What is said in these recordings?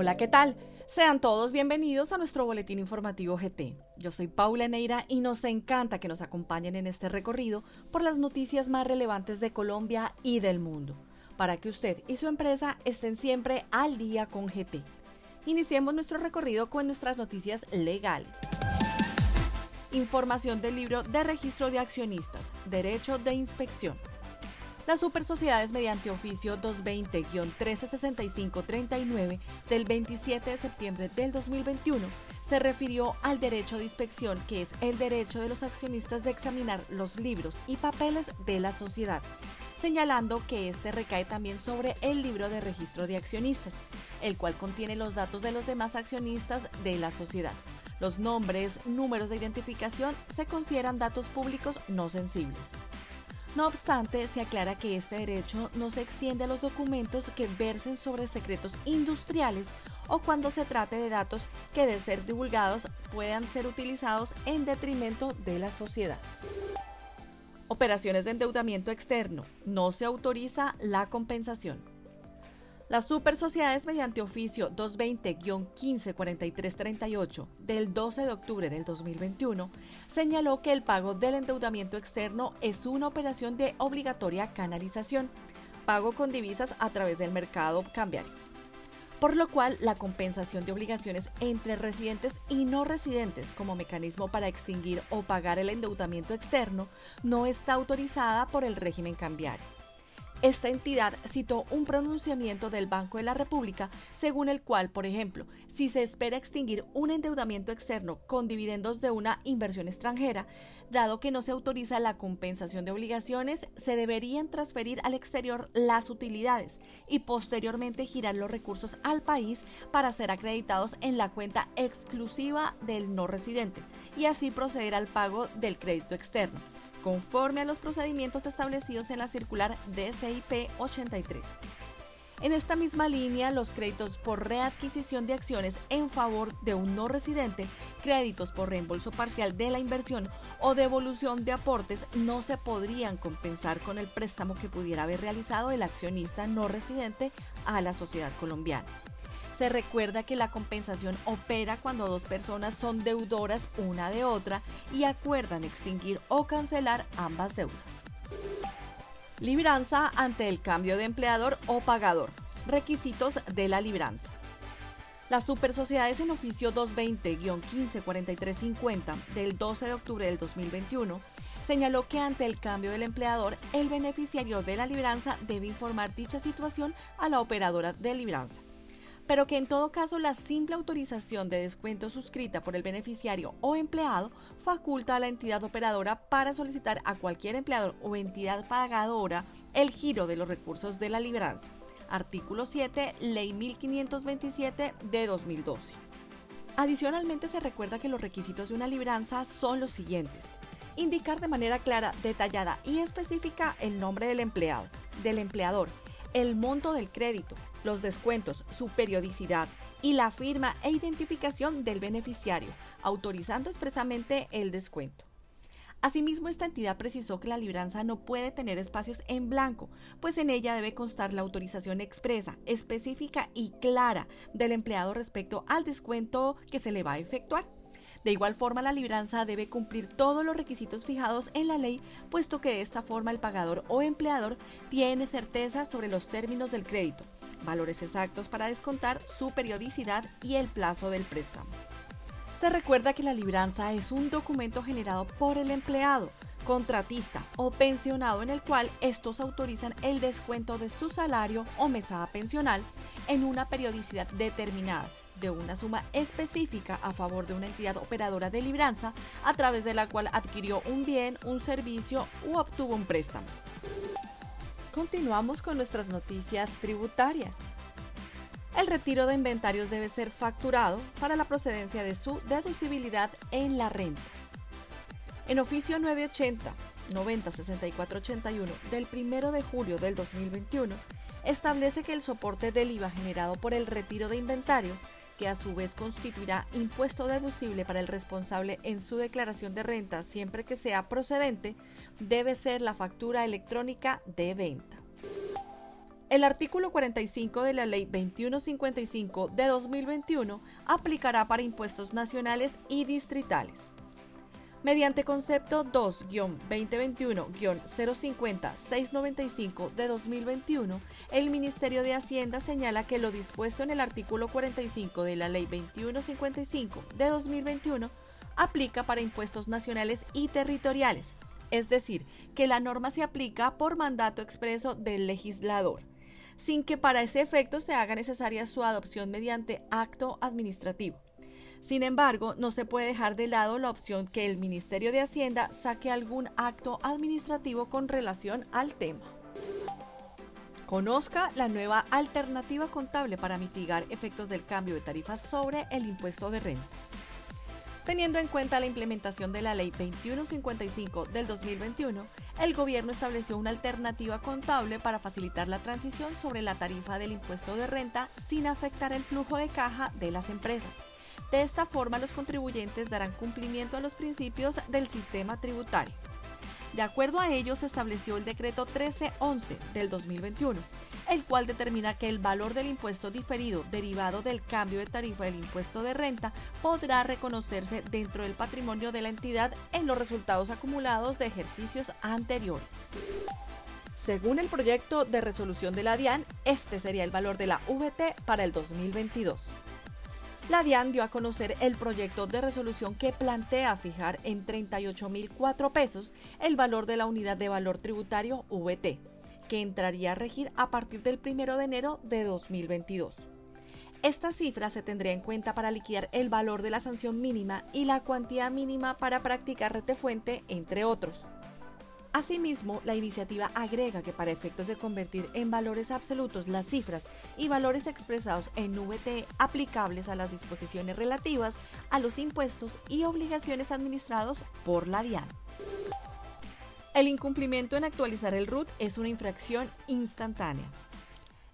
Hola, ¿qué tal? Sean todos bienvenidos a nuestro boletín informativo GT. Yo soy Paula Neira y nos encanta que nos acompañen en este recorrido por las noticias más relevantes de Colombia y del mundo, para que usted y su empresa estén siempre al día con GT. Iniciemos nuestro recorrido con nuestras noticias legales. Información del libro de registro de accionistas, derecho de inspección. Las supersociedades mediante oficio 220-136539 del 27 de septiembre del 2021 se refirió al derecho de inspección, que es el derecho de los accionistas de examinar los libros y papeles de la sociedad, señalando que este recae también sobre el libro de registro de accionistas, el cual contiene los datos de los demás accionistas de la sociedad. Los nombres, números de identificación se consideran datos públicos no sensibles. No obstante, se aclara que este derecho no se extiende a los documentos que versen sobre secretos industriales o cuando se trate de datos que de ser divulgados puedan ser utilizados en detrimento de la sociedad. Operaciones de endeudamiento externo. No se autoriza la compensación. Las supersociedades mediante oficio 220-154338 del 12 de octubre del 2021 señaló que el pago del endeudamiento externo es una operación de obligatoria canalización, pago con divisas a través del mercado cambiario. Por lo cual, la compensación de obligaciones entre residentes y no residentes como mecanismo para extinguir o pagar el endeudamiento externo no está autorizada por el régimen cambiario. Esta entidad citó un pronunciamiento del Banco de la República según el cual, por ejemplo, si se espera extinguir un endeudamiento externo con dividendos de una inversión extranjera, dado que no se autoriza la compensación de obligaciones, se deberían transferir al exterior las utilidades y posteriormente girar los recursos al país para ser acreditados en la cuenta exclusiva del no residente y así proceder al pago del crédito externo conforme a los procedimientos establecidos en la circular DCIP 83. En esta misma línea, los créditos por readquisición de acciones en favor de un no residente, créditos por reembolso parcial de la inversión o devolución de aportes no se podrían compensar con el préstamo que pudiera haber realizado el accionista no residente a la sociedad colombiana. Se recuerda que la compensación opera cuando dos personas son deudoras una de otra y acuerdan extinguir o cancelar ambas deudas. Libranza ante el cambio de empleador o pagador. Requisitos de la libranza. Las supersociedades en oficio 220-154350 del 12 de octubre del 2021 señaló que ante el cambio del empleador, el beneficiario de la libranza debe informar dicha situación a la operadora de libranza pero que en todo caso la simple autorización de descuento suscrita por el beneficiario o empleado faculta a la entidad operadora para solicitar a cualquier empleador o entidad pagadora el giro de los recursos de la libranza. Artículo 7, Ley 1527 de 2012. Adicionalmente se recuerda que los requisitos de una libranza son los siguientes. Indicar de manera clara, detallada y específica el nombre del empleado, del empleador, el monto del crédito, los descuentos, su periodicidad y la firma e identificación del beneficiario, autorizando expresamente el descuento. Asimismo, esta entidad precisó que la libranza no puede tener espacios en blanco, pues en ella debe constar la autorización expresa, específica y clara del empleado respecto al descuento que se le va a efectuar. De igual forma, la libranza debe cumplir todos los requisitos fijados en la ley, puesto que de esta forma el pagador o empleador tiene certeza sobre los términos del crédito, valores exactos para descontar su periodicidad y el plazo del préstamo. Se recuerda que la libranza es un documento generado por el empleado, contratista o pensionado en el cual estos autorizan el descuento de su salario o mesada pensional en una periodicidad determinada de una suma específica a favor de una entidad operadora de libranza a través de la cual adquirió un bien, un servicio u obtuvo un préstamo. Continuamos con nuestras noticias tributarias. El retiro de inventarios debe ser facturado para la procedencia de su deducibilidad en la renta. En oficio 980 90 64 81 del 1 de julio del 2021 establece que el soporte del IVA generado por el retiro de inventarios que a su vez constituirá impuesto deducible para el responsable en su declaración de renta siempre que sea procedente, debe ser la factura electrónica de venta. El artículo 45 de la Ley 2155 de 2021 aplicará para impuestos nacionales y distritales. Mediante concepto 2-2021-050-695 de 2021, el Ministerio de Hacienda señala que lo dispuesto en el artículo 45 de la Ley 2155 de 2021 aplica para impuestos nacionales y territoriales, es decir, que la norma se aplica por mandato expreso del legislador sin que para ese efecto se haga necesaria su adopción mediante acto administrativo. Sin embargo, no se puede dejar de lado la opción que el Ministerio de Hacienda saque algún acto administrativo con relación al tema. Conozca la nueva alternativa contable para mitigar efectos del cambio de tarifas sobre el impuesto de renta. Teniendo en cuenta la implementación de la Ley 2155 del 2021, el gobierno estableció una alternativa contable para facilitar la transición sobre la tarifa del impuesto de renta sin afectar el flujo de caja de las empresas. De esta forma, los contribuyentes darán cumplimiento a los principios del sistema tributario. De acuerdo a ello, se estableció el decreto 1311 del 2021 el cual determina que el valor del impuesto diferido derivado del cambio de tarifa del impuesto de renta podrá reconocerse dentro del patrimonio de la entidad en los resultados acumulados de ejercicios anteriores. Según el proyecto de resolución de la DIAN, este sería el valor de la VT para el 2022. La DIAN dio a conocer el proyecto de resolución que plantea fijar en 38.004 pesos el valor de la unidad de valor tributario VT que entraría a regir a partir del 1 de enero de 2022. Esta cifra se tendría en cuenta para liquidar el valor de la sanción mínima y la cuantía mínima para practicar retefuente, entre otros. Asimismo, la iniciativa agrega que para efectos de convertir en valores absolutos las cifras y valores expresados en VT aplicables a las disposiciones relativas a los impuestos y obligaciones administrados por la DIAN. El incumplimiento en actualizar el RUT es una infracción instantánea.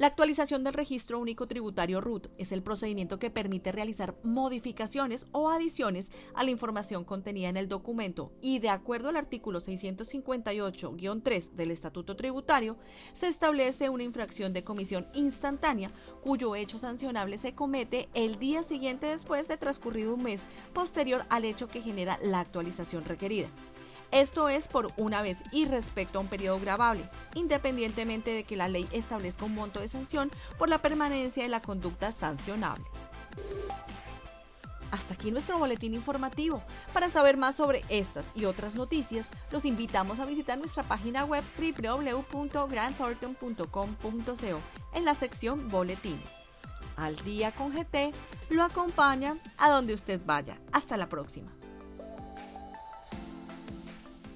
La actualización del registro único tributario RUT es el procedimiento que permite realizar modificaciones o adiciones a la información contenida en el documento y de acuerdo al artículo 658-3 del Estatuto Tributario, se establece una infracción de comisión instantánea cuyo hecho sancionable se comete el día siguiente después de transcurrido un mes posterior al hecho que genera la actualización requerida. Esto es por una vez y respecto a un periodo grabable, independientemente de que la ley establezca un monto de sanción por la permanencia de la conducta sancionable. Hasta aquí nuestro boletín informativo. Para saber más sobre estas y otras noticias, los invitamos a visitar nuestra página web www.grandthornton.com.co en la sección Boletines. Al día con GT lo acompaña a donde usted vaya. Hasta la próxima.